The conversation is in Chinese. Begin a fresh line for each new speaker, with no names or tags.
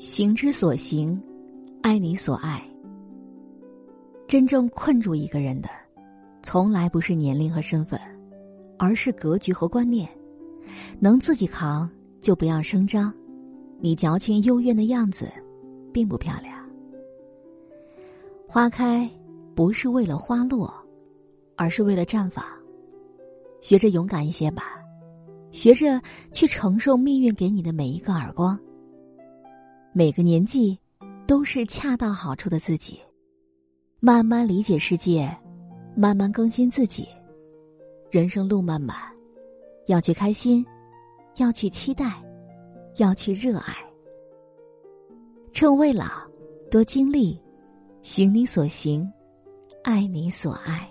行之所行，爱你所爱。真正困住一个人的，从来不是年龄和身份，而是格局和观念。能自己扛，就不要声张。你矫情幽怨的样子，并不漂亮。花开不是为了花落，而是为了绽放。学着勇敢一些吧，学着去承受命运给你的每一个耳光。每个年纪，都是恰到好处的自己。慢慢理解世界，慢慢更新自己。人生路漫漫，要去开心，要去期待，要去热爱。趁未老，多经历，行你所行，爱你所爱。